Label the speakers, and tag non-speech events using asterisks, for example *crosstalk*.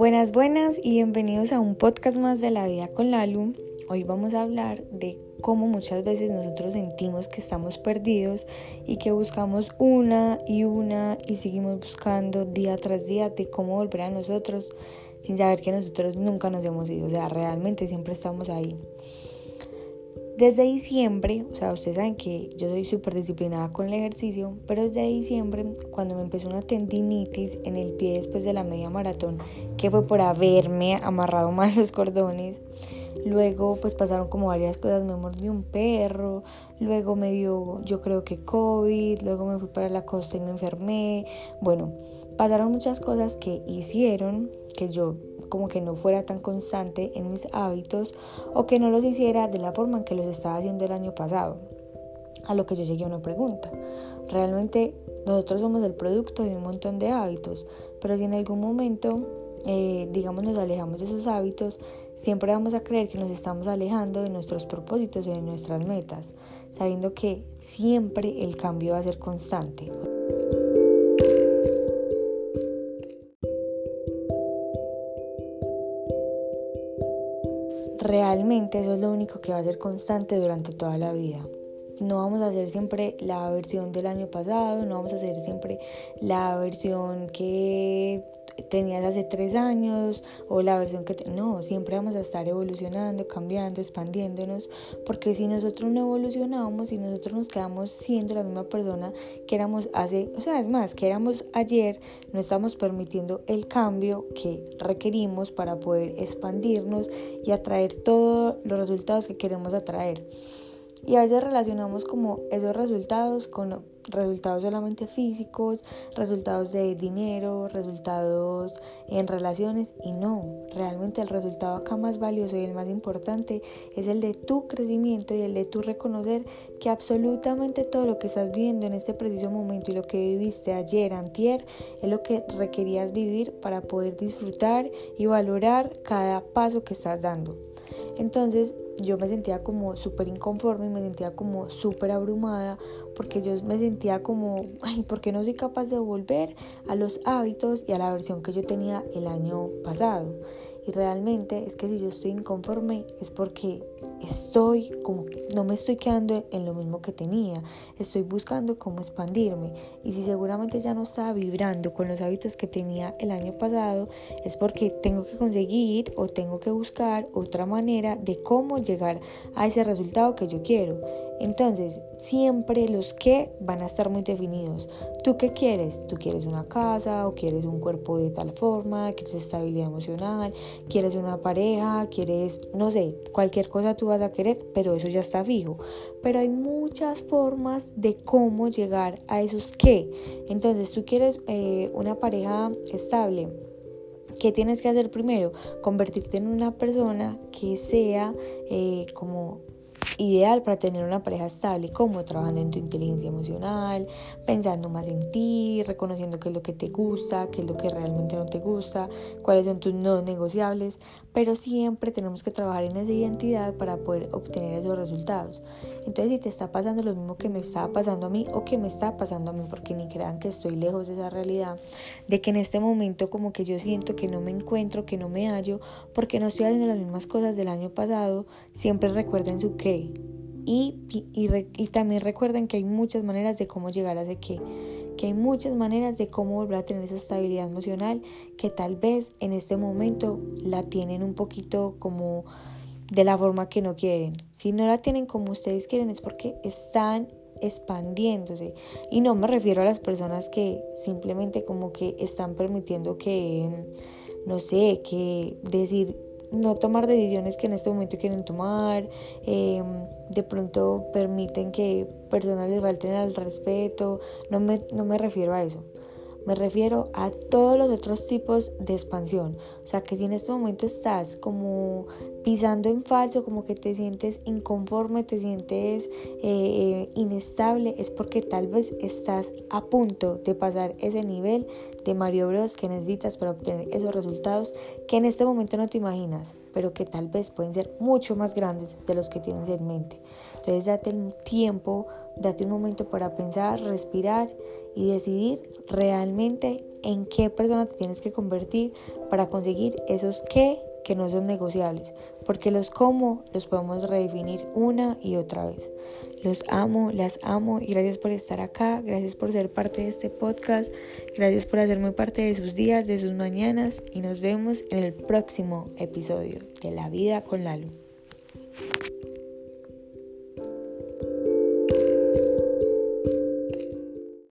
Speaker 1: Buenas, buenas y bienvenidos a un podcast más de la vida con Lalu. Hoy vamos a hablar de cómo muchas veces nosotros sentimos que estamos perdidos y que buscamos una y una y seguimos buscando día tras día de cómo volver a nosotros sin saber que nosotros nunca nos hemos ido. O sea, realmente siempre estamos ahí. Desde diciembre, o sea, ustedes saben que yo soy súper disciplinada con el ejercicio, pero desde diciembre, cuando me empezó una tendinitis en el pie después de la media maratón, que fue por haberme amarrado *laughs* mal los cordones, luego pues pasaron como varias cosas, me mordió un perro, luego me dio yo creo que COVID, luego me fui para la costa y me enfermé, bueno, pasaron muchas cosas que hicieron que yo como que no fuera tan constante en mis hábitos o que no los hiciera de la forma en que los estaba haciendo el año pasado. A lo que yo llegué a una pregunta. Realmente nosotros somos el producto de un montón de hábitos, pero si en algún momento, eh, digamos, nos alejamos de esos hábitos, siempre vamos a creer que nos estamos alejando de nuestros propósitos y de nuestras metas, sabiendo que siempre el cambio va a ser constante. Realmente eso es lo único que va a ser constante durante toda la vida. No vamos a hacer siempre la versión del año pasado, no vamos a hacer siempre la versión que tenías hace tres años o la versión que... No, siempre vamos a estar evolucionando, cambiando, expandiéndonos, porque si nosotros no evolucionamos, si nosotros nos quedamos siendo la misma persona que éramos hace, o sea, es más, que éramos ayer, no estamos permitiendo el cambio que requerimos para poder expandirnos y atraer todos los resultados que queremos atraer. Y a veces relacionamos como esos resultados con resultados solamente físicos, resultados de dinero, resultados en relaciones y no, realmente el resultado acá más valioso y el más importante es el de tu crecimiento y el de tu reconocer que absolutamente todo lo que estás viviendo en este preciso momento y lo que viviste ayer, antier, es lo que requerías vivir para poder disfrutar y valorar cada paso que estás dando. Entonces yo me sentía como súper inconforme, me sentía como súper abrumada porque yo me sentía como, ay, ¿por qué no soy capaz de volver a los hábitos y a la versión que yo tenía el año pasado? Y realmente es que si yo estoy inconforme es porque estoy como no me estoy quedando en lo mismo que tenía, estoy buscando cómo expandirme y si seguramente ya no estaba vibrando con los hábitos que tenía el año pasado es porque tengo que conseguir o tengo que buscar otra manera de cómo llegar a ese resultado que yo quiero. Entonces, siempre los que van a estar muy definidos. ¿Tú qué quieres? ¿Tú quieres una casa o quieres un cuerpo de tal forma? ¿Quieres estabilidad emocional? ¿Quieres una pareja? ¿Quieres, no sé, cualquier cosa tú vas a querer, pero eso ya está fijo. Pero hay muchas formas de cómo llegar a esos qué. Entonces, tú quieres eh, una pareja estable. ¿Qué tienes que hacer primero? Convertirte en una persona que sea eh, como ideal para tener una pareja estable, como trabajando en tu inteligencia emocional, pensando más en ti, reconociendo qué es lo que te gusta, qué es lo que realmente no te gusta, cuáles son tus no negociables, pero siempre tenemos que trabajar en esa identidad para poder obtener esos resultados. Entonces, si te está pasando lo mismo que me estaba pasando a mí o que me está pasando a mí, porque ni crean que estoy lejos de esa realidad, de que en este momento como que yo siento que no me encuentro, que no me hallo, porque no estoy haciendo las mismas cosas del año pasado, siempre recuerden su qué. Y, y, también recuerden que hay muchas maneras de cómo llegar a ese qué que hay muchas maneras de cómo volver a tener esa estabilidad emocional que tal vez en este momento la tienen un poquito como de la forma que no quieren. Si no la tienen como ustedes quieren es porque están expandiéndose. Y no me refiero a las personas que simplemente como que están permitiendo que, no sé, que decir, no tomar decisiones que en este momento quieren tomar, em, de pronto permiten que personas les falten al respeto, no me, no me refiero a eso. Me refiero a todos los otros tipos de expansión. O sea, que si en este momento estás como pisando en falso, como que te sientes inconforme, te sientes eh, eh, inestable, es porque tal vez estás a punto de pasar ese nivel de Mario Bros que necesitas para obtener esos resultados que en este momento no te imaginas. pero que tal vez pueden ser mucho más grandes de los que tienes en mente. Entonces date un tiempo, date un momento para pensar, respirar y decidir realmente en qué persona te tienes que convertir para conseguir esos qué que no son negociables, porque los cómo los podemos redefinir una y otra vez. Los amo, las amo y gracias por estar acá, gracias por ser parte de este podcast, gracias por hacerme parte de sus días, de sus mañanas y nos vemos en el próximo episodio de La vida con Lalu.